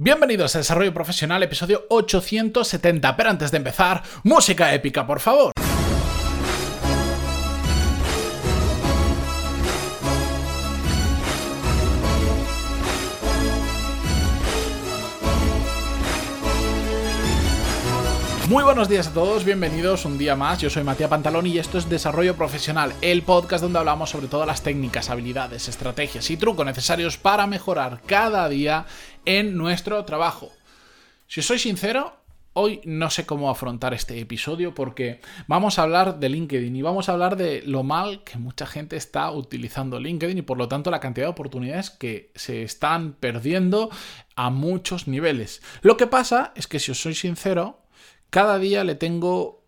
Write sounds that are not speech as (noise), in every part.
Bienvenidos a Desarrollo Profesional, episodio 870. Pero antes de empezar, música épica, por favor. Muy buenos días a todos, bienvenidos un día más. Yo soy Matías Pantalón y esto es Desarrollo Profesional, el podcast donde hablamos sobre todas las técnicas, habilidades, estrategias y trucos necesarios para mejorar cada día en nuestro trabajo. Si os soy sincero, hoy no sé cómo afrontar este episodio porque vamos a hablar de LinkedIn y vamos a hablar de lo mal que mucha gente está utilizando LinkedIn y por lo tanto la cantidad de oportunidades que se están perdiendo a muchos niveles. Lo que pasa es que si os soy sincero, cada día le tengo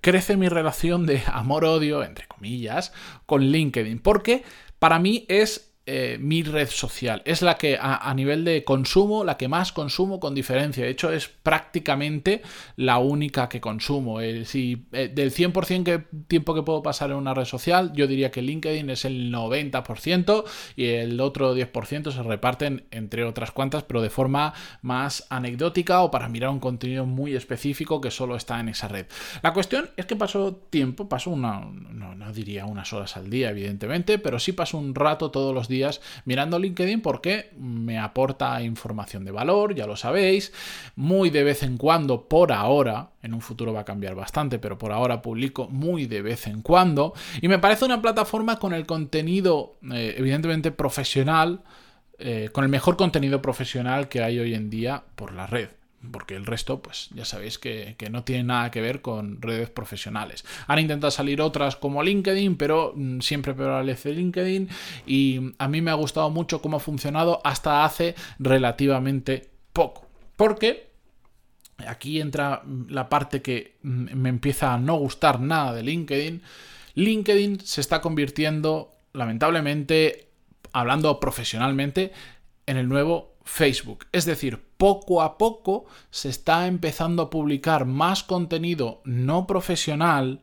crece mi relación de amor-odio, entre comillas, con LinkedIn, porque para mí es eh, mi red social. Es la que a, nivel de consumo, la que más consumo con diferencia. De hecho, es prácticamente la única que consumo. si, eh, del 100% que, tiempo que puedo pasar en una red social, yo diría que LinkedIn es el 90% y el otro 10% se reparten entre otras cuantas, pero de forma más anecdótica o para mirar un contenido muy específico que solo está en esa red. La cuestión es que paso tiempo, paso una, no, no diría unas horas al día, evidentemente, pero sí paso un rato todos los días mirando LinkedIn porque me aporta información de valor, ya lo sabéis. Muy de vez en cuando, por ahora, en un futuro va a cambiar bastante, pero por ahora publico muy de vez en cuando. Y me parece una plataforma con el contenido, eh, evidentemente, profesional. Eh, con el mejor contenido profesional que hay hoy en día por la red porque el resto, pues ya sabéis que, no tiene nada que ver con redes profesionales. Han intentado salir otras como LinkedIn, pero mm, siempre prevalece LinkedIn y a mí me ha gustado mucho cómo ha funcionado hasta hace relativamente poco. Porque aquí entra mm, la parte que mm, me empieza a no gustar nada de LinkedIn. LinkedIn se está convirtiendo, lamentablemente, hablando profesionalmente, en el nuevo Facebook. Es decir, poco a poco se está empezando a publicar más contenido no profesional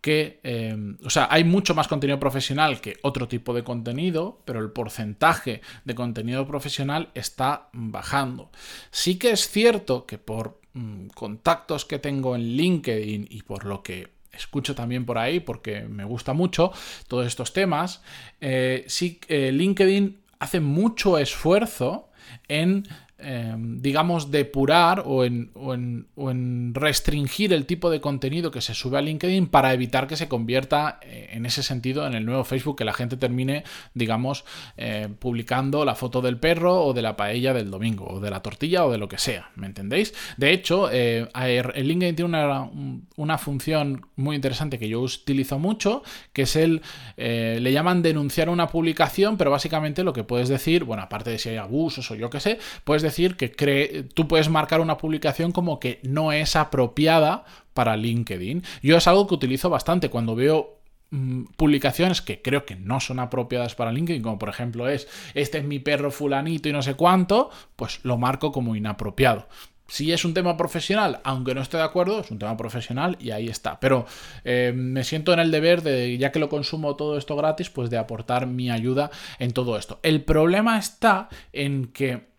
que, em, o sea, hay mucho más contenido profesional que otro tipo de contenido, pero el porcentaje de contenido profesional está bajando. Sí que es cierto que por mm, contactos que tengo en LinkedIn y por lo que escucho también por ahí, porque me gusta mucho todos estos temas, eh, sí, eh, LinkedIn hace mucho esfuerzo en Em, digamos, depurar o en, o, en, restringir el tipo de contenido que se sube a LinkedIn para evitar que se convierta eh, en ese sentido en el nuevo Facebook, que la gente termine, digamos, eh, publicando la foto del perro o de la paella del domingo, o de la tortilla o de lo que sea, ¿me entendéis? De hecho, eh, el LinkedIn tiene una, una, función muy interesante que yo utilizo mucho, que es el, le llaman denunciar una publicación, pero básicamente lo que puedes decir, bueno, aparte de si hay abusos o yo qué sé, puedes decir que cree, tú puedes marcar una publicación como que no es apropiada para LinkedIn. Yo es algo que utilizo bastante cuando veo mm, publicaciones que creo que no son apropiadas para LinkedIn, como por ejemplo es este es mi perro fulanito y no sé cuánto, pues lo marco como inapropiado. Si es un tema profesional, aunque no esté de acuerdo, es un tema profesional y ahí está. Pero eh, me siento en el deber de, ya que lo consumo todo esto gratis, pues de aportar mi ayuda en todo esto. El problema está en que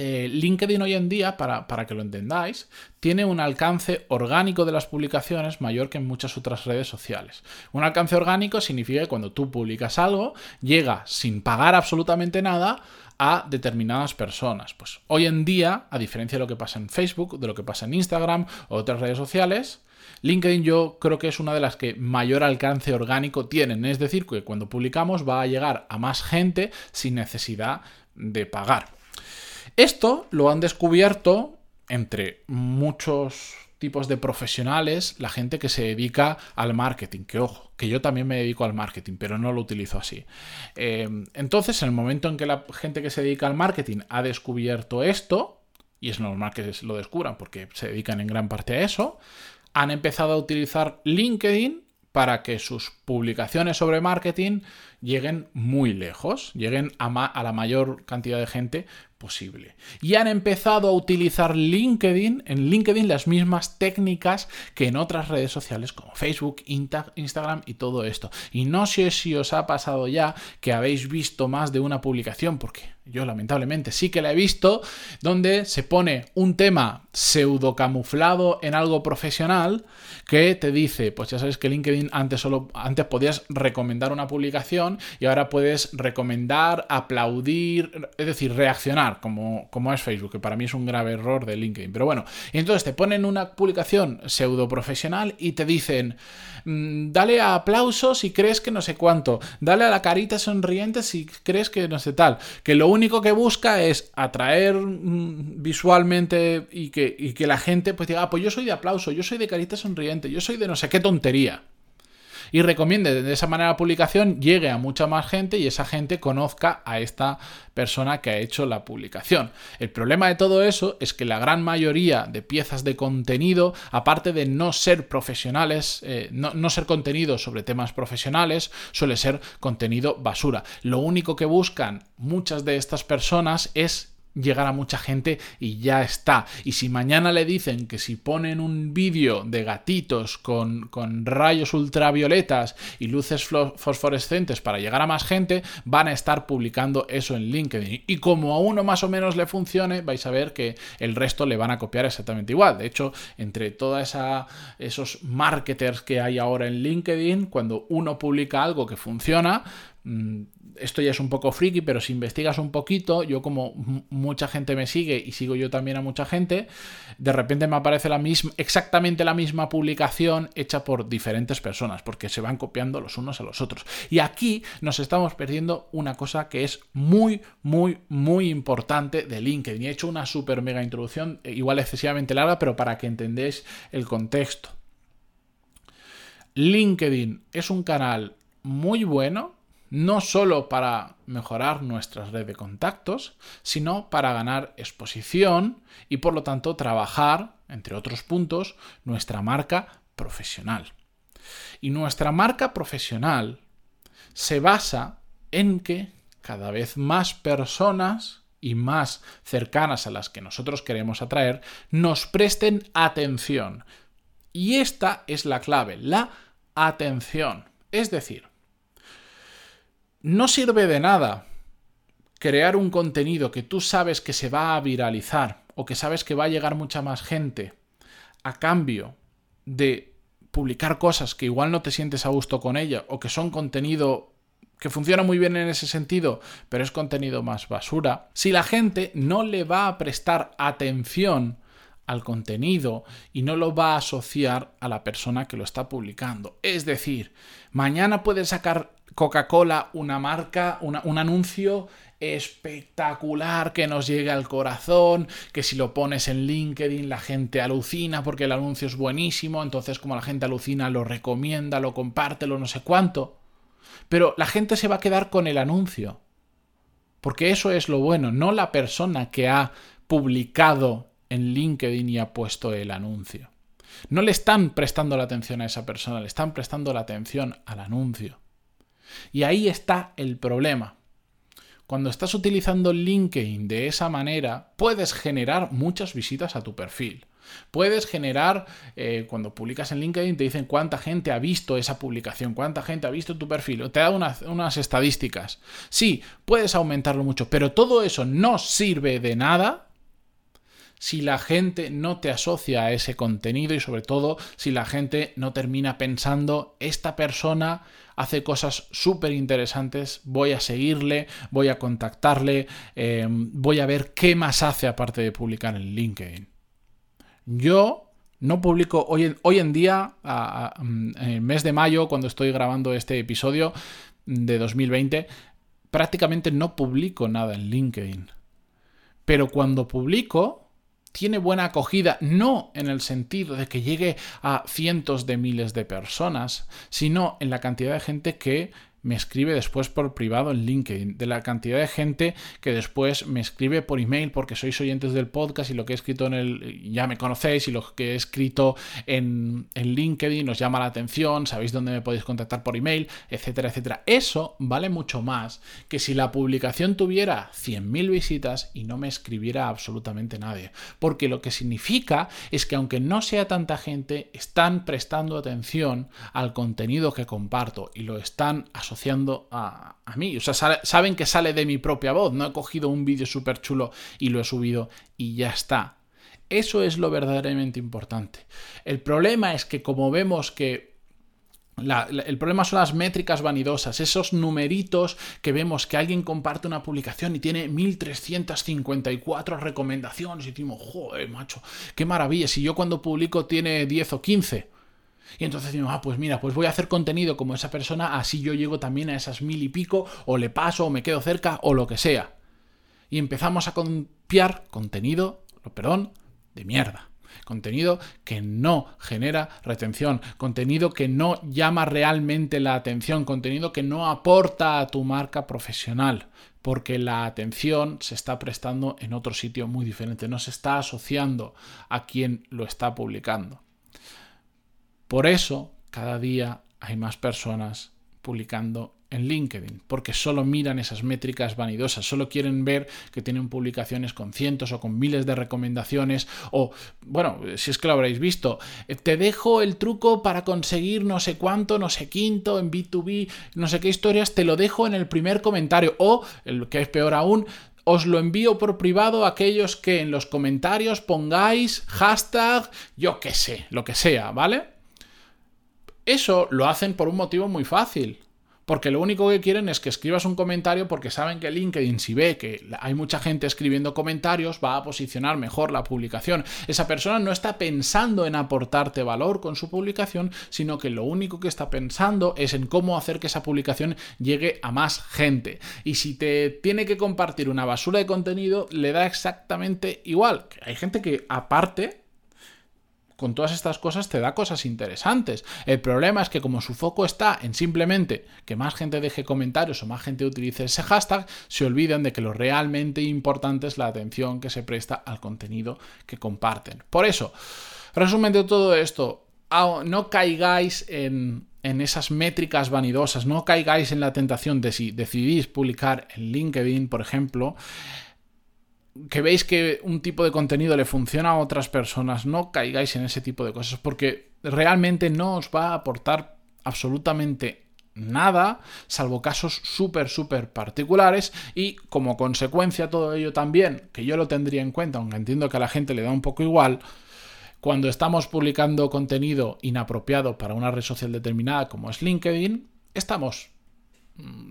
eh, LinkedIn hoy en día, para, que lo entendáis, tiene un alcance orgánico de las publicaciones mayor que en muchas otras redes sociales. Un alcance orgánico significa que cuando tú publicas algo, llega sin pagar absolutamente nada a determinadas personas. Pues hoy en día, a diferencia de lo que pasa en Facebook, de lo que pasa en Instagram o otras redes sociales, LinkedIn yo creo que es una de las que mayor alcance orgánico tienen. Es decir, que cuando publicamos va a llegar a más gente sin necesidad de pagar. Esto lo han descubierto entre muchos tipos de profesionales, la gente que se dedica al marketing, que ojo, que yo también me dedico al marketing, pero no lo utilizo así. Em, entonces, en el momento en que la gente que se dedica al marketing ha descubierto esto, y es normal que lo descubran porque se dedican en gran parte a eso, han empezado a utilizar LinkedIn para que sus publicaciones sobre marketing lleguen muy lejos, lleguen a, la mayor cantidad de gente posible. Y han empezado a utilizar LinkedIn, en LinkedIn las mismas técnicas que en otras redes sociales como Facebook, Instagram y todo esto. Y no sé si os ha pasado ya que habéis visto más de una publicación, porque yo lamentablemente sí que la he visto, donde se pone un tema pseudo camuflado en algo profesional que te dice, pues ya sabes que LinkedIn antes solo antes podías recomendar una publicación y ahora puedes recomendar, aplaudir, es decir, reaccionar como, es Facebook, que para mí es un grave error de LinkedIn. Pero bueno, entonces te ponen una publicación pseudo profesional y te dicen, mm, dale a aplausos si crees que no sé cuánto, dale a la carita sonriente si crees que no sé tal, que lo único que busca es atraer mm, visualmente y que, y que la gente pues diga, ah, pues yo soy de aplauso, yo soy de carita sonriente, yo soy de no sé qué tontería y recomiende de esa manera la publicación, llegue a mucha más gente y esa gente conozca a esta persona que ha hecho la publicación. El problema de todo eso es que la gran mayoría de piezas de contenido, aparte de no ser profesionales, eh, no, no ser contenido sobre temas profesionales, suele ser contenido basura. Lo único que buscan muchas de estas personas es llegar a mucha gente y ya está. Y si mañana le dicen que si ponen un vídeo de gatitos con, rayos ultravioletas y luces fosforescentes para llegar a más gente, van a estar publicando eso en LinkedIn. Y como a uno más o menos le funcione, vais a ver que el resto le van a copiar exactamente igual. De hecho, entre todos esos marketers que hay ahora en LinkedIn, cuando uno publica algo que funciona, esto ya es un poco friki, pero si investigas un poquito, yo como mucha gente me sigue y sigo yo también a mucha gente, de repente me aparece exactamente la misma publicación hecha por diferentes personas, porque se van copiando los unos a los otros. Y aquí nos estamos perdiendo una cosa que es muy, muy, muy importante de LinkedIn. He hecho una super mega introducción, eh, igual excesivamente larga, pero para que entendáis el contexto. LinkedIn es un canal muy bueno no solo para mejorar nuestra red de contactos, sino para ganar exposición y por lo tanto trabajar, entre otros puntos, nuestra marca profesional. Y nuestra marca profesional se basa en que cada vez más personas y más cercanas a las que nosotros queremos atraer nos presten atención. Y esta es la clave, la atención. Es decir, no sirve de nada crear un contenido que tú sabes que se va a viralizar o que sabes que va a llegar mucha más gente a cambio de publicar cosas que igual no te sientes a gusto con ella o que son contenido que funciona muy bien en ese sentido, pero es contenido más basura, si la gente no le va a prestar atención al contenido y no lo va a asociar a la persona que lo está publicando. Es decir, mañana puede sacar Coca-Cola una marca, un anuncio espectacular que nos llegue al corazón, que si lo pones en LinkedIn la gente alucina porque el anuncio es buenísimo, entonces como la gente alucina lo recomienda, lo comparte, lo no sé cuánto. Pero la gente se va a quedar con el anuncio. Porque eso es lo bueno, no la persona que ha publicado en LinkedIn y ha puesto el anuncio. No le están prestando la atención a esa persona, le están prestando la atención al anuncio. Y ahí está el problema. Cuando estás utilizando LinkedIn de esa manera, puedes generar muchas visitas a tu perfil. Puedes generar, eh, cuando publicas en LinkedIn, te dicen cuánta gente ha visto esa publicación, cuánta gente ha visto tu perfil, te da unas estadísticas. Sí, puedes aumentarlo mucho, pero todo eso no sirve de nada si la gente no te asocia a ese contenido y sobre todo si la gente no termina pensando, esta persona hace cosas súper interesantes, voy a seguirle, voy a contactarle, em, voy a ver qué más hace aparte de publicar en LinkedIn. Yo no publico hoy en, hoy en día, en el mes de mayo, cuando estoy grabando este episodio de 2020, prácticamente no publico nada en LinkedIn. Pero cuando publico, tiene buena acogida, no en el sentido de que llegue a cientos de miles de personas, sino en la cantidad de gente que me escribe después por privado en LinkedIn, de la cantidad de gente que después me escribe por email porque sois oyentes del podcast y lo que he escrito en el, ya me conocéis y lo que he escrito en, en LinkedIn os llama la atención, sabéis dónde me podéis contactar por email, etcétera, etcétera. Eso vale mucho más que si la publicación tuviera 100.000 visitas y no me escribiera absolutamente nadie. Porque lo que significa es que aunque no sea tanta gente, están prestando atención al contenido que comparto y lo están asociando a, mí. O sea, saben que sale de mi propia voz. No he cogido un vídeo súper chulo y lo he subido y ya está. Eso es lo verdaderamente importante. El problema es que como vemos que el problema son las métricas vanidosas, esos numeritos que vemos que alguien comparte una publicación y tiene 1354 recomendaciones y decimos, joder, macho, qué maravilla, si yo cuando publico tiene 10 o 15. Y entonces decimos, ah, pues mira, pues voy a hacer contenido como esa persona, así yo llego también a esas mil y pico, o le paso, o me quedo cerca, o lo que sea. Y empezamos a copiar contenido, perdón, de mierda. Contenido que no genera retención, contenido que no llama realmente la atención, contenido que no aporta a tu marca profesional, porque la atención se está prestando en otro sitio muy diferente, no se está asociando a quien lo está publicando. Por eso, cada día hay más personas publicando en LinkedIn, porque solo miran esas métricas vanidosas, solo quieren ver que tienen publicaciones con cientos o con miles de recomendaciones, o, bueno, si es que lo habréis visto, eh, te dejo el truco para conseguir no sé cuánto, no sé quinto, en B2B, no sé qué historias, te lo dejo en el primer comentario, o, el que es peor aún, os lo envío por privado a aquellos que en los comentarios pongáis hashtag, yo qué sé, lo que sea, ¿vale? Eso lo hacen por un motivo muy fácil. Porque lo único que quieren es que escribas un comentario porque saben que LinkedIn, si ve que hay mucha gente escribiendo comentarios, va a posicionar mejor la publicación. Esa persona no está pensando en aportarte valor con su publicación, sino que lo único que está pensando es en cómo hacer que esa publicación llegue a más gente. Y si te tiene que compartir una basura de contenido, le da exactamente igual. Hay gente que aparte con todas estas cosas te da cosas interesantes. El problema es que como su foco está en simplemente que más gente deje comentarios o más gente utilice ese hashtag, se olvidan de que lo realmente importante es la atención que se presta al contenido que comparten. Por eso, resumen de todo esto, no caigáis en, en esas métricas vanidosas, no caigáis en la tentación de si decidís publicar en LinkedIn, por ejemplo, que veis que un tipo de contenido le funciona a otras personas, no caigáis en ese tipo de cosas porque realmente no os va a aportar absolutamente nada, salvo casos súper, súper particulares y como consecuencia todo ello también, que yo lo tendría en cuenta, aunque entiendo que a la gente le da un poco igual, cuando estamos publicando contenido inapropiado para una red social determinada como es LinkedIn, estamos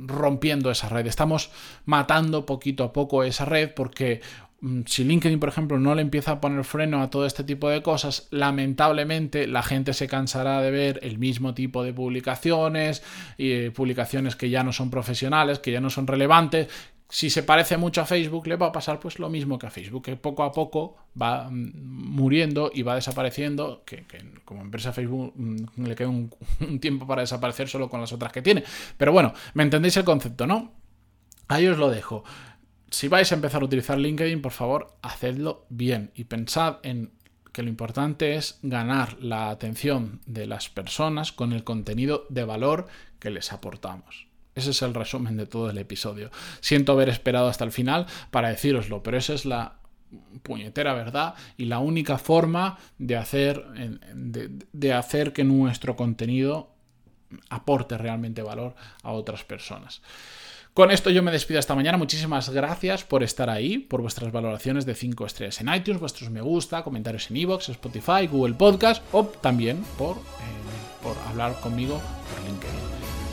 rompiendo esa red, estamos matando poquito a poco esa red porque mm, si LinkedIn, por ejemplo, no le empieza a poner freno a todo este tipo de cosas, lamentablemente la gente se cansará de ver el mismo tipo de publicaciones, y eh, publicaciones que ya no son profesionales, que ya no son relevantes, si se parece mucho a Facebook, le va a pasar pues lo mismo que a Facebook, que poco a poco va mm, muriendo y va desapareciendo, que, como empresa Facebook mm, le queda (laughs) un, tiempo para desaparecer solo con las otras que tiene. Pero bueno, me entendéis el concepto, ¿no? Ahí os lo dejo. Si vais a empezar a utilizar LinkedIn, por favor, hacedlo bien y pensad en que lo importante es ganar la atención de las personas con el contenido de valor que les aportamos. Ese es el resumen de todo el episodio. Siento haber esperado hasta el final para decíroslo, pero esa es la puñetera verdad y la única forma de hacer, de, hacer que nuestro contenido aporte realmente valor a otras personas. Con esto yo me despido hasta mañana. Muchísimas gracias por estar ahí, por vuestras valoraciones de 5 estrellas en iTunes, vuestros me gusta, comentarios en iVoox, Spotify, Google Podcast o también por, eh, por hablar conmigo por LinkedIn.